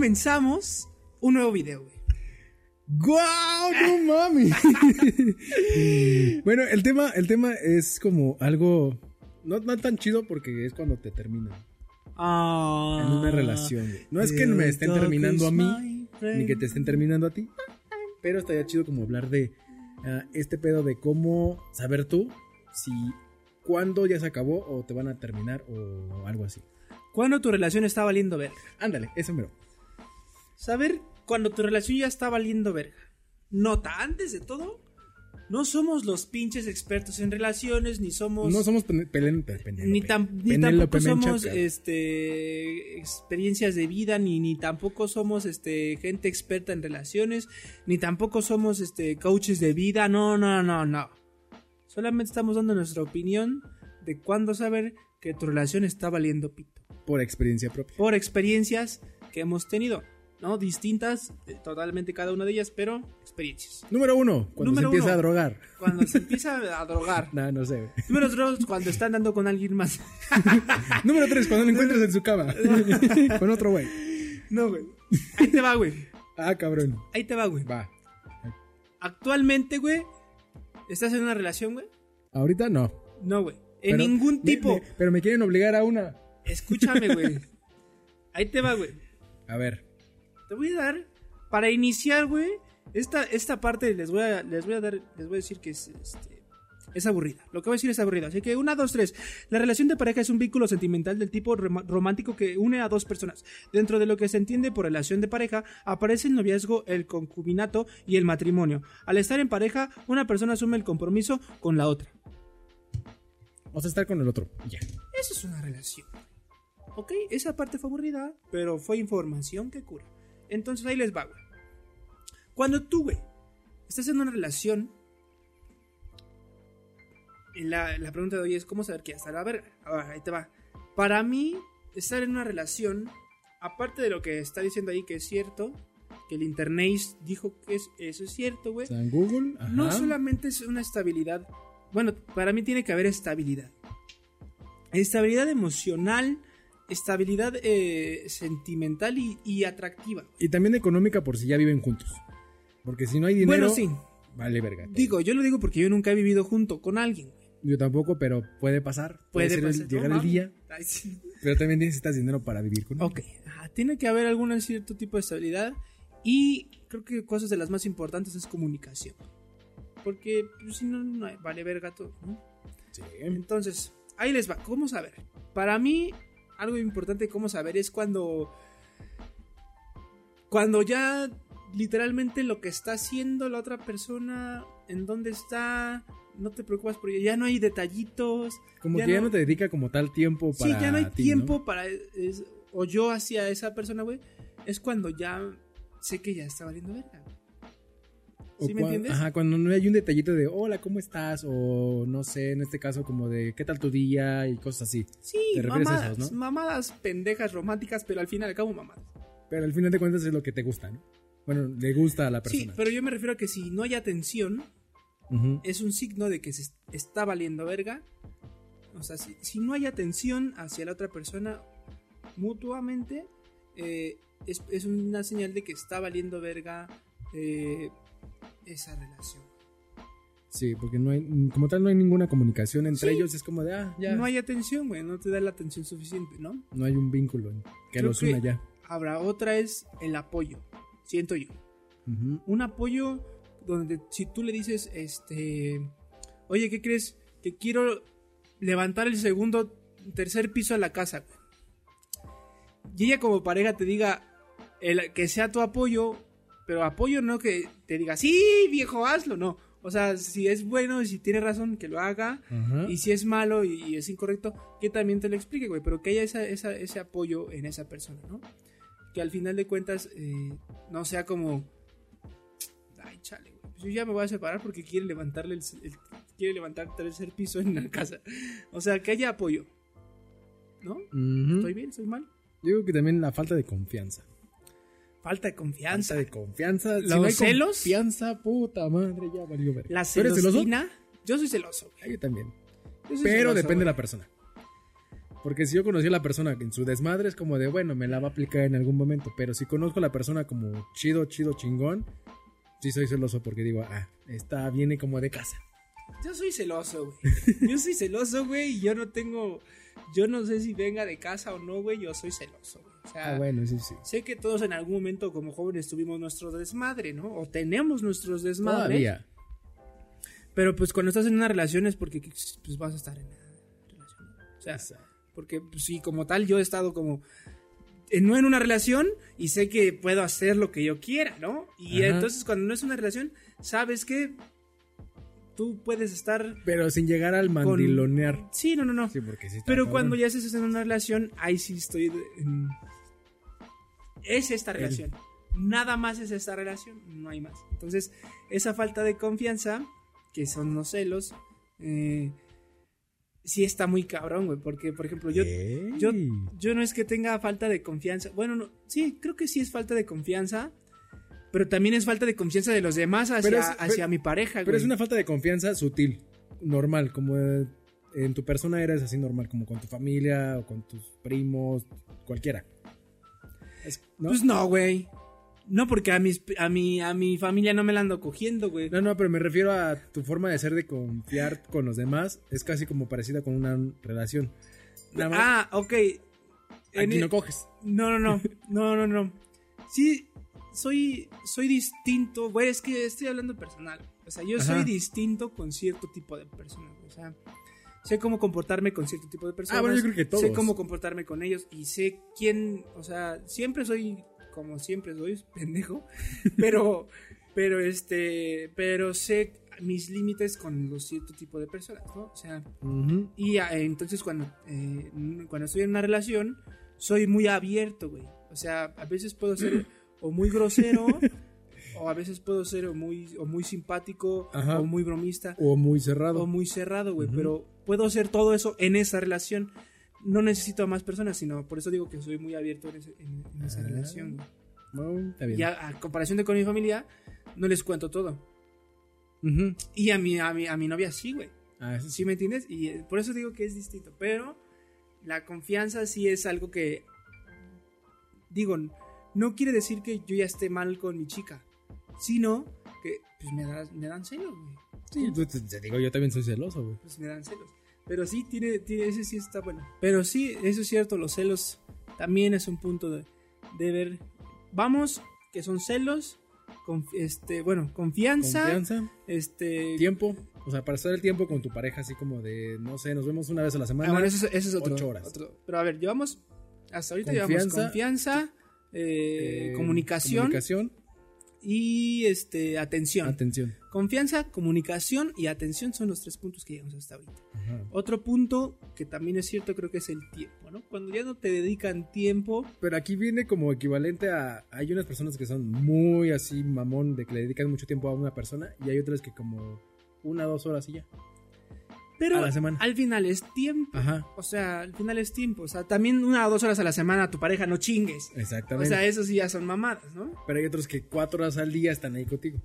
comenzamos un nuevo video, güey. ¡Guau! ¡No mami! bueno, el tema, el tema es como algo. No, no tan chido porque es cuando te terminan. Ah, En una relación. güey. No es que me estén terminando a mí, ni que te estén terminando a ti. Pero estaría chido como hablar de ah, este pedo de cómo saber tú si cuándo ya se acabó o te van a terminar o algo así. Cuando tu relación está valiendo verga. Ándale, eso mero. Saber cuando tu relación ya está valiendo verga. Nota, antes de todo, no somos los pinches expertos en relaciones, ni somos... No somos Penélope. ni, tam- ni tampoco somos este experiencias de vida ni, ni tampoco somos este gente experta en relaciones ni tampoco somos este coaches de vida no no no no solamente estamos dando nuestra opinión de cuándo saber que tu relación está valiendo pito Por experiencia propia. por experiencias que hemos tenido no distintas eh, totalmente cada una de ellas pero experiencias Número uno, cuando Número se empieza uno. a drogar. cuando se empieza a drogar No, no sé. número dos cuando están dando con alguien más Número tres, cuando lo encuentras en su cama. Con otro güey. no güey ahí te va güey Ah, cabrón. ahí te va güey Va. Actualmente, güey, ¿estás en una relación, güey? Ahorita no. No, güey. En Pero ningún me- tipo. me- pero me quieren obligar a una. Escúchame, güey. Ahí te va, güey. A ver. Te voy a dar, para iniciar, güey, esta, esta parte les voy a, les voy a dar, les voy a decir que es, este, es aburrida. Lo que voy a decir es aburrida. Así que una, dos, tres. La relación de pareja es un vínculo sentimental del tipo romántico que une a dos personas. Dentro de lo que se entiende por relación de pareja, aparece el noviazgo, el concubinato y el matrimonio. Al estar en pareja, una persona asume el compromiso con la otra. Vamos a estar con el otro. Ya. Eso es una relación. Ok, esa parte fue aburrida, pero fue información que cura. Entonces ahí les va, güey. Cuando tú, güey, estás en una relación, la, la pregunta de hoy es, ¿cómo saber que ya está la verga? Ahora, ahí te va. Para mí, estar en una relación, aparte de lo que está diciendo ahí que es cierto, que el internet dijo que es- eso es cierto, güey. En Google. Ajá. No solamente es una estabilidad. Bueno, para mí tiene que haber estabilidad. Estabilidad emocional, estabilidad eh, sentimental y, y atractiva. Y también económica por si ya viven juntos. Porque si no hay dinero. Bueno, sí. Vale, verga. Digo, yo lo digo porque yo nunca he vivido junto con alguien. Yo tampoco, pero puede pasar. Puede, Puede ser el- pasar. llegar No el día. Ay, sí. Pero también necesitas dinero para vivir con él. Ok. Ajá, tiene que haber algún cierto tipo de estabilidad. Y creo que cosas de las más importantes es comunicación. Porque pues, si no, no vale verga todo, ¿no? Sí. Entonces, ahí les va. ¿Cómo saber? Para mí, algo importante de cómo saber es cuando. Cuando ya literalmente lo que está haciendo la otra persona, en dónde está, no te preocupas por ella, ya no hay detallitos. Como que ya no te dedica como tal tiempo Sí, para. ya no hay ti, tiempo para. es- o yo hacia esa persona, güey. Es cuando ya sé que ya está valiendo verga. ¿Sí me entiendes? Ajá, cuando no hay un detallito de hola, ¿cómo estás? O no sé, en este caso como de qué tal tu día y cosas así. Sí, ¿Te a mamadas, esos, no? mamadas pendejas románticas, pero al final al cabo mamadas. Pero al final de cuentas es lo que te gusta, ¿no? Bueno, le gusta a la Sí, persona. pero yo me refiero a que si no hay atención, es un signo de que se est- está valiendo verga. O sea, si, si no hay atención hacia la otra persona mutuamente, eh, es, es una señal de que está valiendo verga eh, esa relación. Sí, porque no hay, como tal no hay ninguna comunicación entre Sí. ellos, es como de, ah, ya, No hay atención, güey, no te da la atención suficiente, ¿no? no hay un vínculo que Creo los una ya. Habrá otra es el apoyo, siento yo. Un apoyo donde si tú le dices, este, oye, ¿qué crees? Que quiero levantar el segundo, tercer piso de la casa. güey". Y ella como pareja te diga el, que sea tu apoyo, pero apoyo no que te diga, sí, viejo, hazlo, no. O sea, si es bueno y si tiene razón, que lo haga. Ajá. Y si es malo y, y es incorrecto, que también te lo explique, güey. Pero que haya esa, esa- ese apoyo en esa persona, ¿no? Que al final de cuentas eh, no sea como. Ay, chale, güey. Pues yo ya me voy a separar porque quiere levantarle el, el- quiere levantar el tercer piso en la casa. O sea, que haya apoyo. ¿No? Ujú. ¿Estoy bien? ¿Estoy mal? Yo digo que también la falta de confianza. Falta de confianza. Falta de confianza. ¿Los no hay celos? Confianza, puta madre, ya valió ver. La celosina. Yo soy celoso, güey. Ah, Yo también. Yo soy Pero celoso, depende de la persona. Porque si yo conocí a la persona en su desmadre es como de, bueno, me la va a aplicar en algún momento. Pero si conozco a la persona como chido, chido, chingón, sí soy celoso porque digo, ah, esta viene como de casa. Yo soy celoso, güey. Yo soy celoso, güey, y yo no tengo. Yo no sé si venga de casa o no, güey. Yo soy celoso, güey. O sea, Ah, bueno, sí, sí. sé que todos en algún momento como jóvenes tuvimos nuestro desmadre, ¿no? O tenemos nuestros desmadres. Todavía. Pero pues cuando estás en una relación es porque pues, vas a estar en la relación. O sea, porque pues, sí, como tal, yo he estado como. en- no en una relación y sé que puedo hacer lo que yo quiera, ¿no? Y Ajá. entonces cuando no es una relación, sabes que tú puedes estar. Pero sin llegar al mandilonear. Sí, no, no, no. Sí, porque sí está Pero cabrón. cuando ya estás en una relación, ahí sí estoy. en- Es esta relación. Nada más es esta relación, no hay más. Entonces, esa falta de confianza, que son los celos, eh, sí está muy cabrón, güey. Porque, por ejemplo, yo, Ey. yo, yo no es que tenga falta de confianza. Bueno, no, sí, creo que sí es falta de confianza. Pero también es falta de confianza de los demás hacia, Pero es- hacia pero- mi pareja, Pero güey. es una falta de confianza sutil, normal, como en tu persona eres así normal, como con tu familia o con tus primos, cualquiera. Es- ¿no? Pues no, güey. No, porque a, mis, a, mi, a mi familia no me la ando cogiendo, güey. No, no, pero me refiero a tu forma de ser de confiar con los demás. Es casi como parecida con una relación. Nada más, Ah, ok. En aquí el- no coges. no, no, no. No, no, no. Sí, soy, soy distinto. Güey, es que estoy hablando personal. O sea, yo Ajá. soy distinto con cierto tipo de personas. O sea, sé cómo comportarme con cierto tipo de personas. Ah, bueno, yo creo que todos. Sé cómo comportarme con ellos y sé quién. O sea, siempre soy como siempre soy, pendejo. Pero, pero este. Pero sé mis límites con los cierto tipo de personas, ¿no? O sea, y ah, entonces cuando, eh, cuando estoy en una relación, soy muy abierto, güey. O sea, a veces puedo ser o muy grosero, o a veces puedo ser o muy, o muy simpático, Ajá. o muy bromista, O muy cerrado. o muy cerrado, güey. Ujú. Pero puedo hacer todo eso en esa relación. No necesito a más personas, sino por eso digo que soy muy abierto en, ese- en- en esa Ah. relación, güey. Bueno, está bien. Y a, a comparación de con mi familia, no les cuento todo. Ujú. Y a mi, a mi, a mi novia sí, güey. Ah, sí. ¿Sí me entiendes? Y eh, por eso digo que es distinto. Pero la confianza sí es algo que. Digo, no quiere decir que yo ya esté mal con mi chica. Sino que pues me, da- me dan celos, güey. Sí, tú- te, te digo, yo también soy celoso, güey. Pues me dan celos. Pero sí, tiene, tiene, ese sí está bueno. Pero sí, eso es cierto, los celos también es un punto de, de ver. Vamos, que son celos, conf- este, bueno, confianza, Confianza, este... tiempo. O sea, para estar el tiempo con tu pareja, así como de, no sé, nos vemos una vez a la semana. Ah, bueno, eso, es- eso es otro, ocho horas. otro. Pero a ver, llevamos. Hasta ahorita llevamos Confianza, confianza, eh, eh, comunicación, comunicación, y este atención. atención. confianza, comunicación y atención son los tres puntos que llegamos hasta ahorita. Ajá. Otro punto que también es cierto, creo que es el tiempo, ¿no? Cuando ya no te dedican tiempo. Pero aquí viene como equivalente a. Hay unas personas que son muy así mamón de que le dedican mucho tiempo a una persona y hay otras que como una dos horas y ya. Pero A la semana. al final es tiempo. Ajá. O sea, al final es tiempo. O sea, también una o dos horas a la semana a tu pareja, no chingues. O Exactamente. sea, eso sí ya son mamadas, ¿no? Pero hay otros que cuatro horas al día están ahí contigo.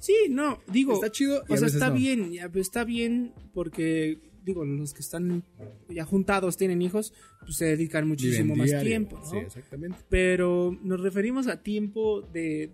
Sí, no, digo. Está chido y O sea, está no. bien, ya, está bien porque, digo, los que están ya juntados, tienen hijos, pues se dedican muchísimo Viven más diario. tiempo, ¿no? Sí, exactamente. Pero nos referimos a tiempo de.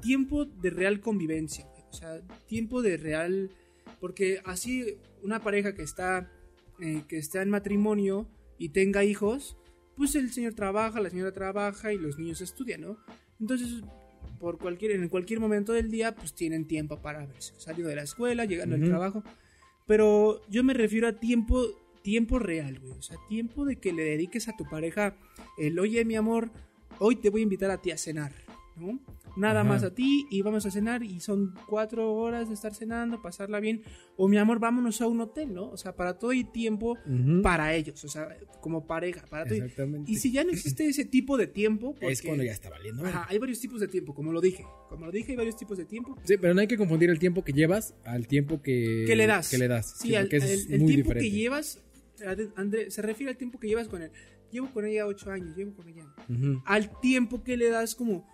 Tiempo de real convivencia. O sea, tiempo de real. Porque así, una pareja que está. eh, que está en matrimonio y tenga hijos, pues el señor trabaja, la señora trabaja y los niños estudian, ¿no? Entonces, por cualquier, en cualquier momento del día, pues tienen tiempo para verse. Saliendo de la escuela, llegando al trabajo. Pero yo me refiero a tiempo, tiempo real, güey. O sea, tiempo de que le dediques a tu pareja el, oye, mi amor, hoy te voy a invitar a ti a cenar, ¿no? Nada Ajá. más a ti y vamos a cenar y son cuatro horas de estar cenando, pasarla bien. O mi amor, vámonos a un hotel, ¿no? O sea, para todo hay tiempo para ellos, o sea, como pareja, para todo. Exactamente. Y si ya no existe ese tipo de tiempo, es porque- cuando ya está valiendo. Ajá, hay varios tipos de tiempo, como lo dije. Como lo dije, hay varios tipos de tiempo. Sí, pero no hay que confundir el tiempo que llevas al tiempo que, ¿Qué le das? Que le das. Sí, al- el, es el muy tiempo diferente. que llevas, André, se refiere al tiempo que llevas con él. Llevo con ella ocho años, llevo con ella. Ujú. Al tiempo que le das como...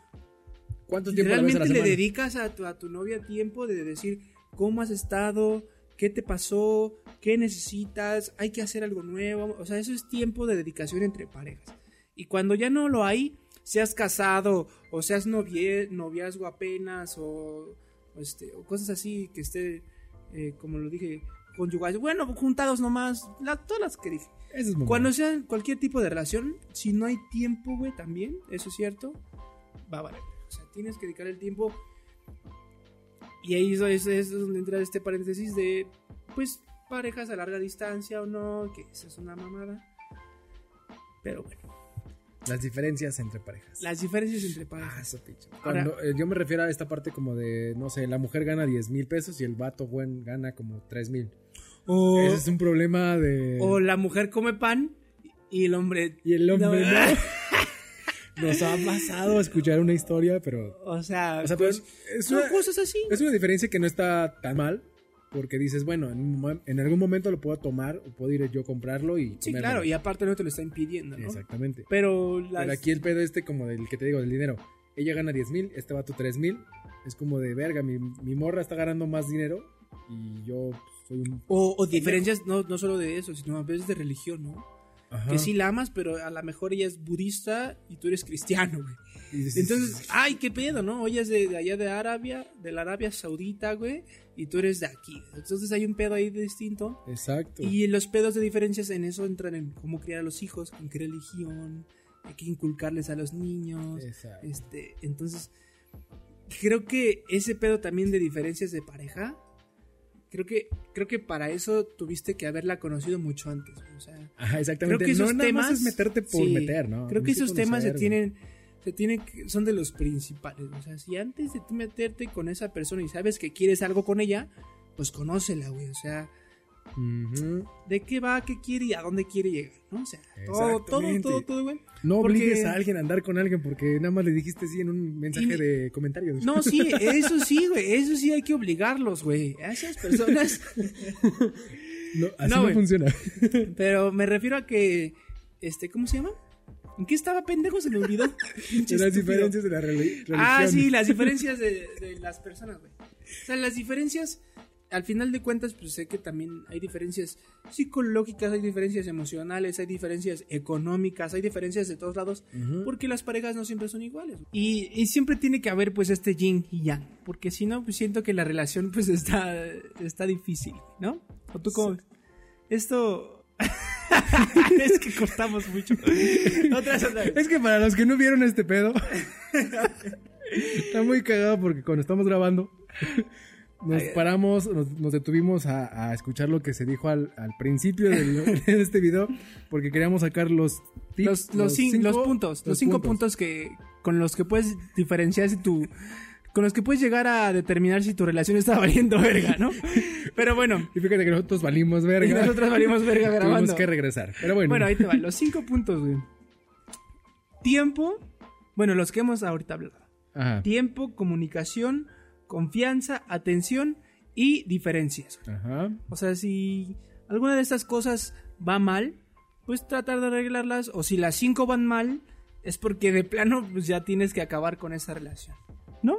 ¿Cuánto tiempo le ves a Realmente la le dedicas a tu, a tu novia tiempo de decir cómo has estado, qué te pasó, qué necesitas, hay que hacer algo nuevo. O sea, eso es tiempo de dedicación entre parejas. Y cuando ya no lo hay, seas casado o seas novie, noviazgo apenas o, este, o cosas así que esté, eh, como lo dije, conyugal. Bueno, juntados nomás, todas las que dije. Cuando sea cualquier tipo de relación, si no hay tiempo, güey, también, eso es cierto, va a valer. Tienes que dedicar el tiempo. Y ahí es, es donde entra este paréntesis de, pues, parejas a larga distancia o no, que esa es una mamada. Pero bueno. Las diferencias entre parejas. Las diferencias entre parejas. Ah, Cuando, eh, yo me refiero a esta parte como de, no sé, la mujer gana 10 mil pesos y el vato buen gana como 3 mil. O, Ese es un problema de... O la mujer come pan y el hombre... Y el hombre no. Nos ha pasado escuchar una historia, pero... O sea, pues, son cosas así. Es una diferencia que no está tan mal, porque dices, bueno, en, algún momento lo puedo tomar o puedo ir yo a comprarlo y... Sí, claro, y aparte no te lo está impidiendo, ¿no? Exactamente. Pero, Pero aquí el pedo este como del que te digo, del dinero. Ella gana 10 mil, este vato 3 mil. Es como de verga, mi, mi, morra está ganando más dinero y yo soy un... O, diferencias no, no solo de eso, sino a veces de religión, ¿no? Que sí la amas, pero a lo mejor ella es budista y tú eres cristiano, güey. Entonces, ay, qué pedo, ¿no? Ella es de, allá de Arabia, de la Arabia Saudita, güey, y tú eres de aquí. Entonces hay un pedo ahí distinto. Exacto. Y los pedos de diferencias en eso entran en cómo criar a los hijos, con qué religión, hay que inculcarles a los niños. Exacto. Este, entonces, creo que ese pedo también de diferencias de pareja creo que creo que para eso tuviste que haberla conocido mucho antes. O sea, Ajá, exactamente. Creo que esos no temas es meterte por meter, ¿no? Creo que esos temas se tienen se tienen son de los principales. O sea, si antes de tú meterte con esa persona y sabes que quieres algo con ella, pues conócela, güey. O sea, de qué va, qué quiere y a dónde quiere llegar, ¿no? O sea, todo, todo, todo, todo, güey. No obligues a alguien a andar con alguien porque nada más le dijiste sí en un mensaje de comentarios. No, sí, eso sí, güey, eso sí hay que obligarlos, güey. A esas personas. no, así no, funciona. Pero me refiero a que, este, ¿cómo se llama? ¿En qué estaba pendejo? Se me olvidó. las diferencias de la religión. Ah, sí, las diferencias de, de las personas, güey. O sea, las diferencias al final de cuentas, pues sé que también hay diferencias psicológicas, hay diferencias emocionales, hay diferencias económicas, hay diferencias de todos lados, porque las parejas no siempre son iguales. Y, siempre tiene que haber pues este yin y yang, porque si no, pues siento que la relación pues está, está difícil, ¿no? ¿O tú cómo Esto... es que cortamos mucho. Es que para los que no vieron este pedo, está muy cagado porque cuando estamos grabando nos paramos, nos, detuvimos a, escuchar lo que se dijo al, principio de este video, porque queríamos sacar los tips, los, cinco, puntos, los, cinco puntos. que con los que puedes diferenciar si tu con los que puedes llegar a determinar si tu relación está valiendo verga, ¿no? Pero bueno. Y fíjate que nosotros valimos verga. Y nosotros valimos verga grabando. Tenemos que regresar. Pero bueno. Bueno, ahí te va. Los cinco puntos, güey. Tiempo. Bueno, los que hemos ahorita hablado. Ajá. Tiempo, comunicación, confianza, atención y diferencias. Ajá. O sea, si alguna de estas cosas va mal, pues tratar de arreglarlas. O si las cinco van mal, es porque de plano pues ya tienes que acabar con esa relación. ¿No?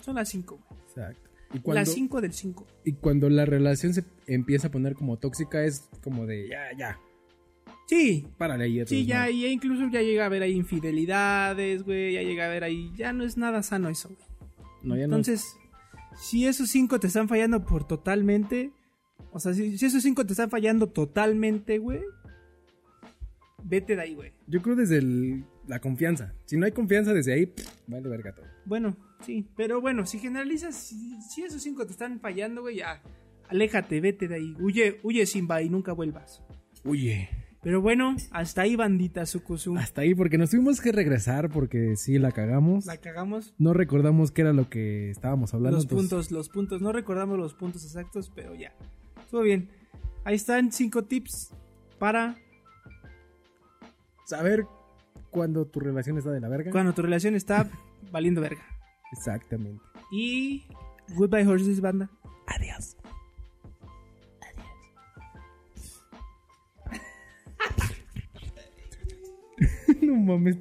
Son las cinco. Exacto. ¿Y las cinco del cinco. Y cuando la relación se empieza a poner como tóxica es como de ya, ya. Sí. Párale ahí. Sí, ya, y incluso ya llega a haber ahí infidelidades, güey, ya llega a ver ahí, ya no es nada sano eso, güey. No, ya Entonces, si esos cinco te están fallando por totalmente, o sea, si, esos cinco te están fallando totalmente, güey, vete de ahí, güey. Yo creo desde la confianza. Si no hay confianza desde ahí, vale verga todo. Bueno, sí, pero bueno, si generalizas, si, esos cinco te están fallando, güey, ya, aléjate, vete de ahí. Huye, huye Simba y nunca vuelvas. Huye. Pero bueno, hasta ahí, bandita Sukusu. Hasta ahí, porque nos tuvimos que regresar porque sí la cagamos. La cagamos. No recordamos qué era lo que estábamos hablando. Los puntos, los puntos. No recordamos los puntos exactos, pero ya. Todo bien. Ahí están cinco tips para saber cuando tu relación está de la verga. Cuando tu relación está valiendo verga. Exactamente. Y goodbye horses, banda. Adiós. No mames,